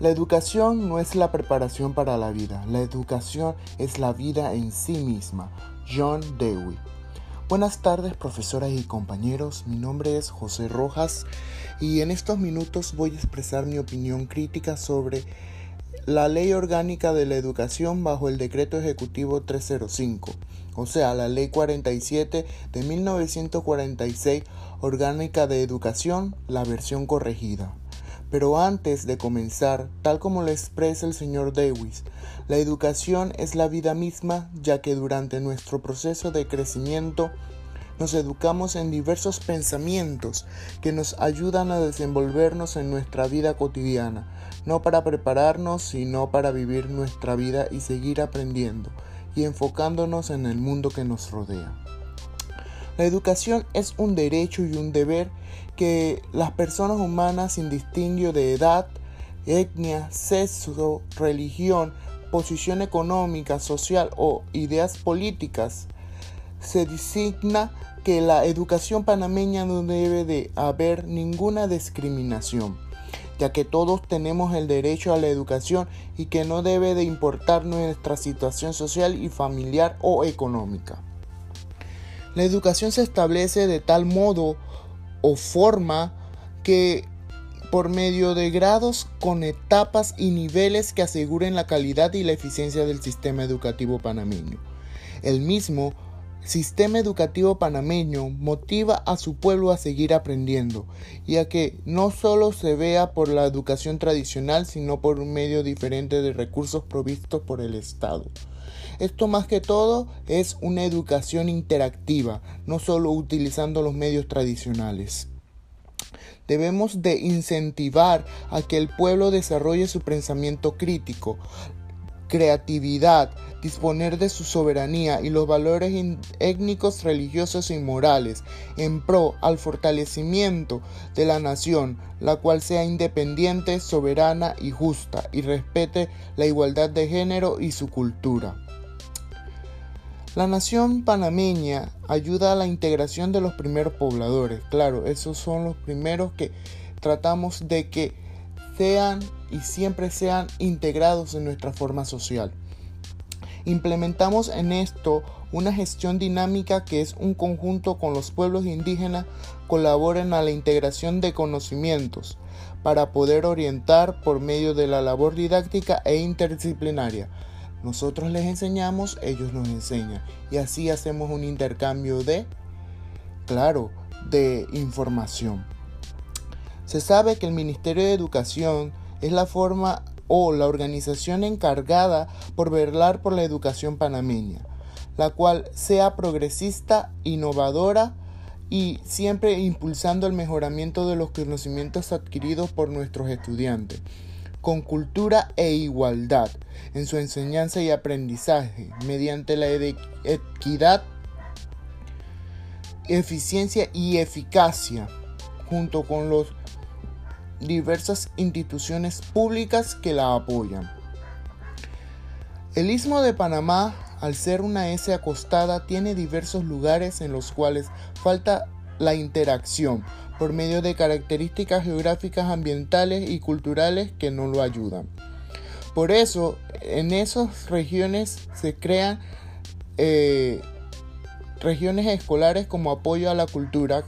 La educación no es la preparación para la vida, la educación es la vida en sí misma. John Dewey. Buenas tardes profesoras y compañeros, mi nombre es José Rojas y en estos minutos voy a expresar mi opinión crítica sobre la Ley Orgánica de la Educación bajo el Decreto Ejecutivo 305, o sea, la Ley 47 de 1946 Orgánica de Educación, la versión corregida. Pero antes de comenzar, tal como lo expresa el señor Dewis, la educación es la vida misma, ya que durante nuestro proceso de crecimiento nos educamos en diversos pensamientos que nos ayudan a desenvolvernos en nuestra vida cotidiana, no para prepararnos, sino para vivir nuestra vida y seguir aprendiendo y enfocándonos en el mundo que nos rodea. La educación es un derecho y un deber que las personas humanas sin distinguio de edad, etnia, sexo, religión, posición económica, social o ideas políticas, se designa que la educación panameña no debe de haber ninguna discriminación, ya que todos tenemos el derecho a la educación y que no debe de importar nuestra situación social y familiar o económica. La educación se establece de tal modo o forma que por medio de grados con etapas y niveles que aseguren la calidad y la eficiencia del sistema educativo panameño. El mismo sistema educativo panameño motiva a su pueblo a seguir aprendiendo y a que no solo se vea por la educación tradicional, sino por un medio diferente de recursos provistos por el Estado. Esto más que todo es una educación interactiva, no solo utilizando los medios tradicionales. Debemos de incentivar a que el pueblo desarrolle su pensamiento crítico, creatividad, disponer de su soberanía y los valores étnicos, religiosos y morales en pro al fortalecimiento de la nación, la cual sea independiente, soberana y justa y respete la igualdad de género y su cultura. La nación panameña ayuda a la integración de los primeros pobladores. Claro, esos son los primeros que tratamos de que sean y siempre sean integrados en nuestra forma social. Implementamos en esto una gestión dinámica que es un conjunto con los pueblos indígenas colaboren a la integración de conocimientos para poder orientar por medio de la labor didáctica e interdisciplinaria nosotros les enseñamos, ellos nos enseñan. Y así hacemos un intercambio de, claro, de información. Se sabe que el Ministerio de Educación es la forma o la organización encargada por velar por la educación panameña, la cual sea progresista, innovadora y siempre impulsando el mejoramiento de los conocimientos adquiridos por nuestros estudiantes con cultura e igualdad en su enseñanza y aprendizaje, mediante la equidad, eficiencia y eficacia, junto con las diversas instituciones públicas que la apoyan. El istmo de Panamá, al ser una S acostada, tiene diversos lugares en los cuales falta la interacción por medio de características geográficas, ambientales y culturales que no lo ayudan. Por eso, en esas regiones se crean eh, regiones escolares como apoyo a la cultura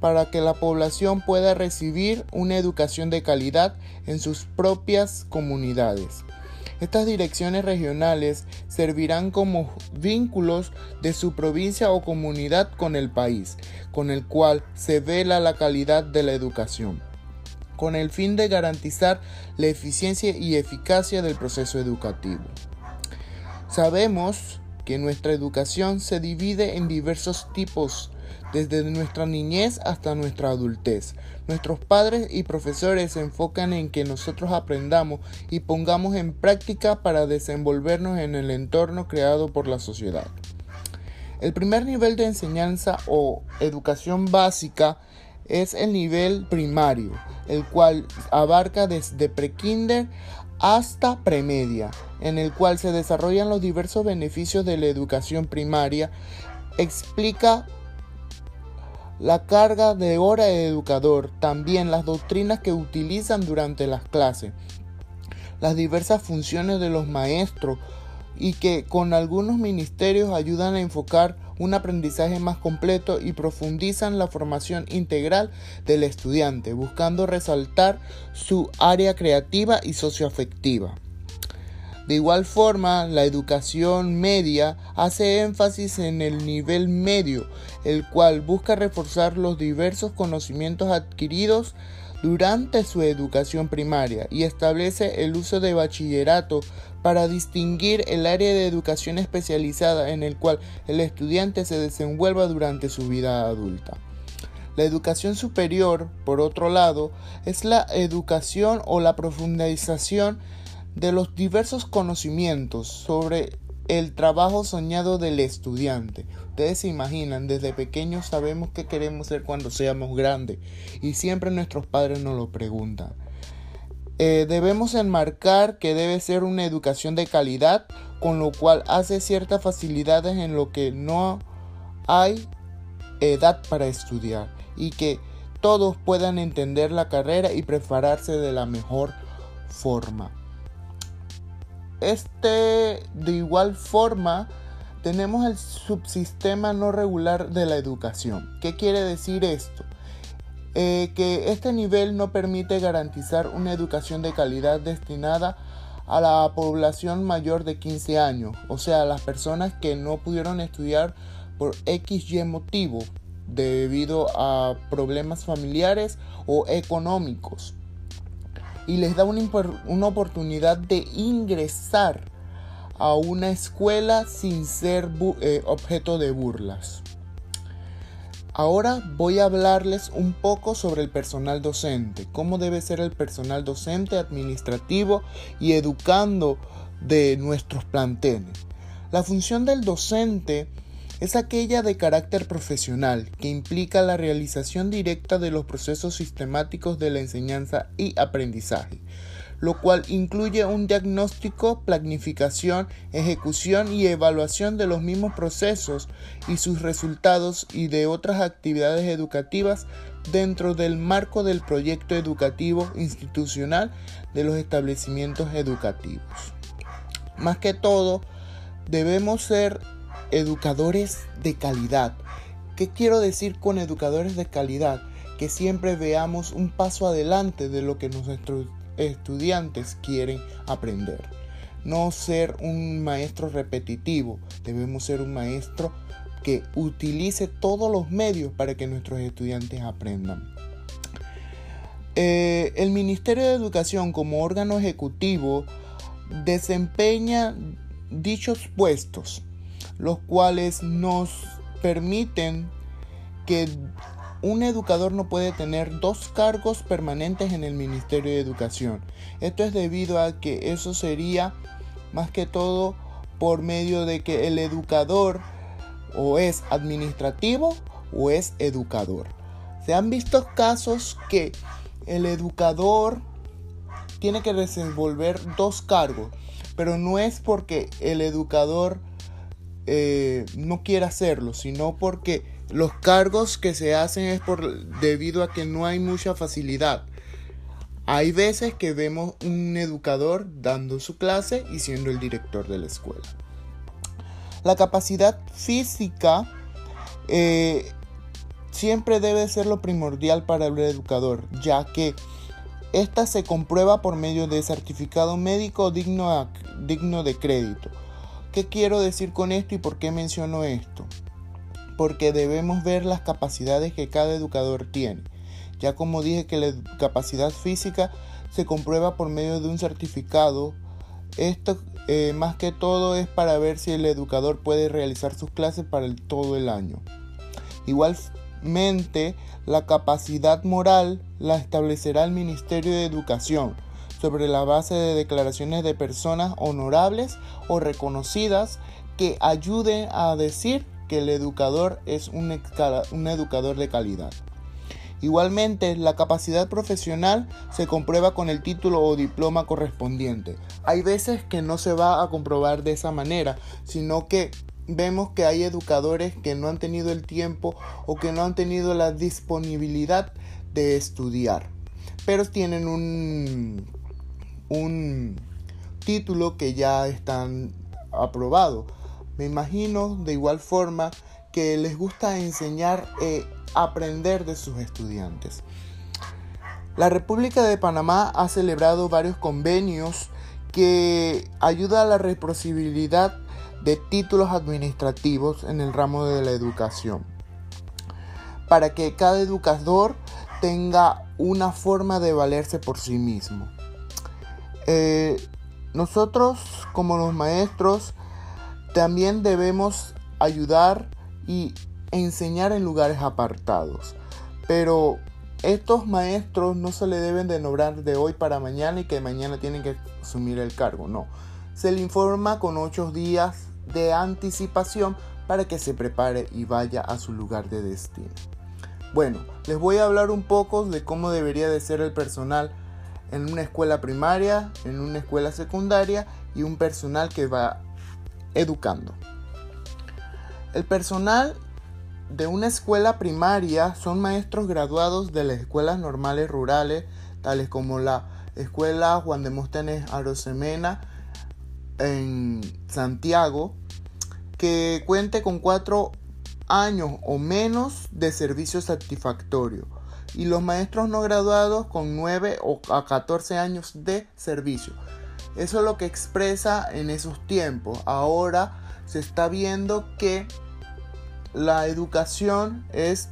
para que la población pueda recibir una educación de calidad en sus propias comunidades. Estas direcciones regionales servirán como vínculos de su provincia o comunidad con el país, con el cual se vela la calidad de la educación, con el fin de garantizar la eficiencia y eficacia del proceso educativo. Sabemos que nuestra educación se divide en diversos tipos desde nuestra niñez hasta nuestra adultez. Nuestros padres y profesores se enfocan en que nosotros aprendamos y pongamos en práctica para desenvolvernos en el entorno creado por la sociedad. El primer nivel de enseñanza o educación básica es el nivel primario, el cual abarca desde prekinder hasta premedia, en el cual se desarrollan los diversos beneficios de la educación primaria, explica la carga de hora de educador, también las doctrinas que utilizan durante las clases, las diversas funciones de los maestros y que con algunos ministerios ayudan a enfocar un aprendizaje más completo y profundizan la formación integral del estudiante, buscando resaltar su área creativa y socioafectiva. De igual forma, la educación media hace énfasis en el nivel medio, el cual busca reforzar los diversos conocimientos adquiridos durante su educación primaria y establece el uso de bachillerato para distinguir el área de educación especializada en el cual el estudiante se desenvuelva durante su vida adulta. La educación superior, por otro lado, es la educación o la profundización de los diversos conocimientos sobre el trabajo soñado del estudiante. Ustedes se imaginan, desde pequeños sabemos qué queremos ser cuando seamos grandes y siempre nuestros padres nos lo preguntan. Eh, debemos enmarcar que debe ser una educación de calidad, con lo cual hace ciertas facilidades en lo que no hay edad para estudiar y que todos puedan entender la carrera y prepararse de la mejor forma. Este, de igual forma, tenemos el subsistema no regular de la educación. ¿Qué quiere decir esto? Eh, que este nivel no permite garantizar una educación de calidad destinada a la población mayor de 15 años, o sea, las personas que no pudieron estudiar por XY motivo debido a problemas familiares o económicos. Y les da una, una oportunidad de ingresar a una escuela sin ser eh, objeto de burlas. Ahora voy a hablarles un poco sobre el personal docente, cómo debe ser el personal docente, administrativo y educando de nuestros planteles. La función del docente es aquella de carácter profesional que implica la realización directa de los procesos sistemáticos de la enseñanza y aprendizaje, lo cual incluye un diagnóstico, planificación, ejecución y evaluación de los mismos procesos y sus resultados y de otras actividades educativas dentro del marco del proyecto educativo institucional de los establecimientos educativos. Más que todo, debemos ser educadores de calidad. ¿Qué quiero decir con educadores de calidad? Que siempre veamos un paso adelante de lo que nuestros estudiantes quieren aprender. No ser un maestro repetitivo, debemos ser un maestro que utilice todos los medios para que nuestros estudiantes aprendan. Eh, el Ministerio de Educación como órgano ejecutivo desempeña dichos puestos, los cuales nos permiten que un educador no puede tener dos cargos permanentes en el Ministerio de Educación. Esto es debido a que eso sería más que todo por medio de que el educador o es administrativo o es educador. Se han visto casos que el educador tiene que desenvolver dos cargos, pero no es porque el educador eh, no quiera hacerlo, sino porque los cargos que se hacen es por debido a que no hay mucha facilidad. Hay veces que vemos un educador dando su clase y siendo el director de la escuela. La capacidad física eh, siempre debe ser lo primordial para el educador, ya que esta se comprueba por medio de certificado médico digno, digno de crédito. ¿Qué quiero decir con esto y por qué menciono esto? porque debemos ver las capacidades que cada educador tiene. Ya como dije que la capacidad física se comprueba por medio de un certificado, esto eh, más que todo es para ver si el educador puede realizar sus clases para todo el año. Igualmente, la capacidad moral la establecerá el Ministerio de Educación sobre la base de declaraciones de personas honorables o reconocidas que ayuden a decir que el educador es un, educador de calidad. Igualmente, la capacidad profesional se comprueba con el título o diploma correspondiente. Hay veces que no se va a comprobar de esa manera, sino que vemos que hay educadores que no han tenido el tiempo o que no han tenido la disponibilidad de estudiar, pero tienen un, un título que ya están aprobado. Me imagino de igual forma que les gusta enseñar e aprender de sus estudiantes. La República de Panamá ha celebrado varios convenios que ayudan a la reciprocidad de títulos administrativos en el ramo de la educación, para que cada educador tenga una forma de valerse por sí mismo. Eh, nosotros como los maestros también debemos ayudar y enseñar en lugares apartados, pero estos maestros no se le deben de nombrar de hoy para mañana y que mañana tienen que asumir el cargo, no. Se le informa con ocho días de anticipación para que se prepare y vaya a su lugar de destino. Bueno, les voy a hablar un poco de cómo debería de ser el personal en una escuela primaria, en una escuela secundaria y un personal que va educando. El personal de una escuela primaria son maestros graduados de las escuelas normales rurales, tales como la Escuela Juan de Móstenes Arosemena en Santiago, que cuente con cuatro años o menos de servicio satisfactorio y los maestros no graduados con 9 o a 14 años de servicio. Eso es lo que expresa en esos tiempos. Ahora se está viendo que la educación es,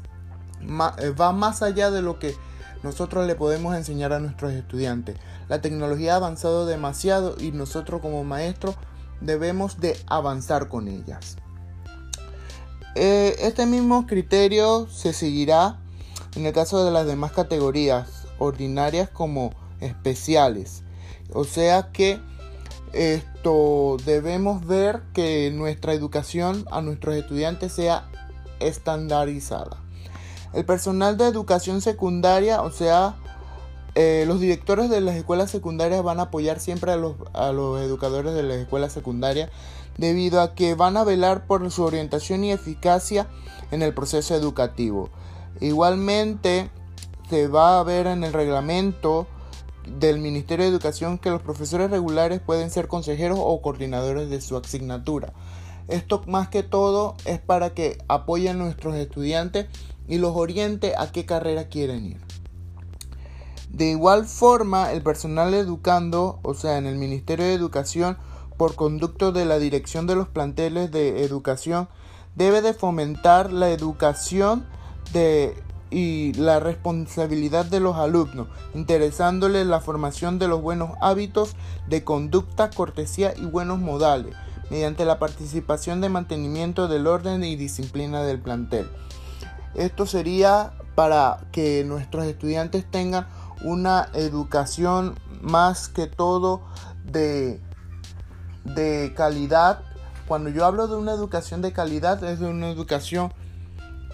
eh, va más allá de lo que nosotros le podemos enseñar a nuestros estudiantes. La tecnología ha avanzado demasiado y nosotros como maestros debemos de avanzar con ellas. Eh, este mismo criterio se seguirá en el caso de las demás categorías, ordinarias como especiales. O sea que esto debemos ver que nuestra educación a nuestros estudiantes sea estandarizada. El personal de educación secundaria, o sea, eh, los directores de las escuelas secundarias van a apoyar siempre a los, a los educadores de las escuelas secundarias debido a que van a velar por su orientación y eficacia en el proceso educativo. Igualmente, se va a ver en el reglamento del Ministerio de Educación que los profesores regulares pueden ser consejeros o coordinadores de su asignatura. Esto más que todo es para que apoyen a nuestros estudiantes y los oriente a qué carrera quieren ir. De igual forma, el personal educando, o sea, en el Ministerio de Educación, por conducto de la Dirección de los Planteles de Educación, debe de fomentar la educación de, y la responsabilidad de los alumnos, interesándoles la formación de los buenos hábitos de conducta, cortesía y buenos modales, mediante la participación de mantenimiento del orden y disciplina del plantel. Esto sería para que nuestros estudiantes tengan una educación más que todo de, de calidad. Cuando yo hablo de una educación de calidad es de una educación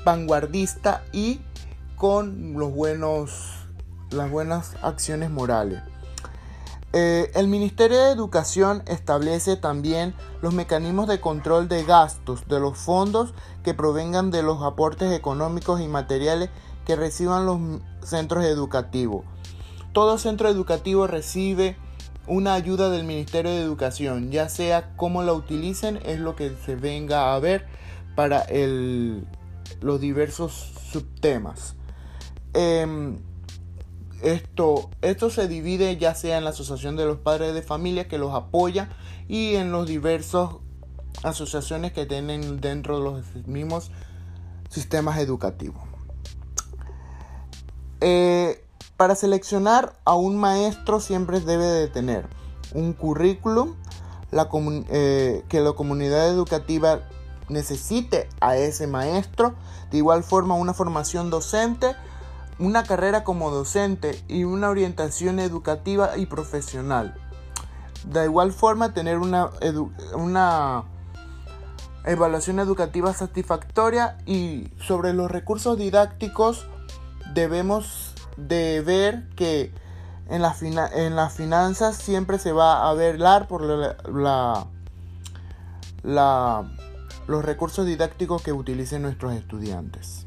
vanguardista y con los buenos, las buenas acciones morales. Eh, el Ministerio de Educación establece también los mecanismos de control de gastos de los fondos que provengan de los aportes económicos y materiales que reciban los centros educativos. Todo centro educativo recibe una ayuda del Ministerio de Educación, ya sea cómo la utilicen, es lo que se venga a ver para el, los diversos subtemas. Em, esto, esto se divide ya sea en la Asociación de los Padres de Familia que los apoya y en los diversos asociaciones que tienen dentro de los mismos sistemas educativos. Eh, para seleccionar a un maestro siempre debe de tener un currículum eh, que la comunidad educativa necesite a ese maestro. De igual forma una formación docente, una carrera como docente y una orientación educativa y profesional. De igual forma tener una, una evaluación educativa satisfactoria y sobre los recursos didácticos debemos de ver que en, la en las finanzas siempre se va a velar por la, la, los recursos didácticos que utilicen nuestros estudiantes.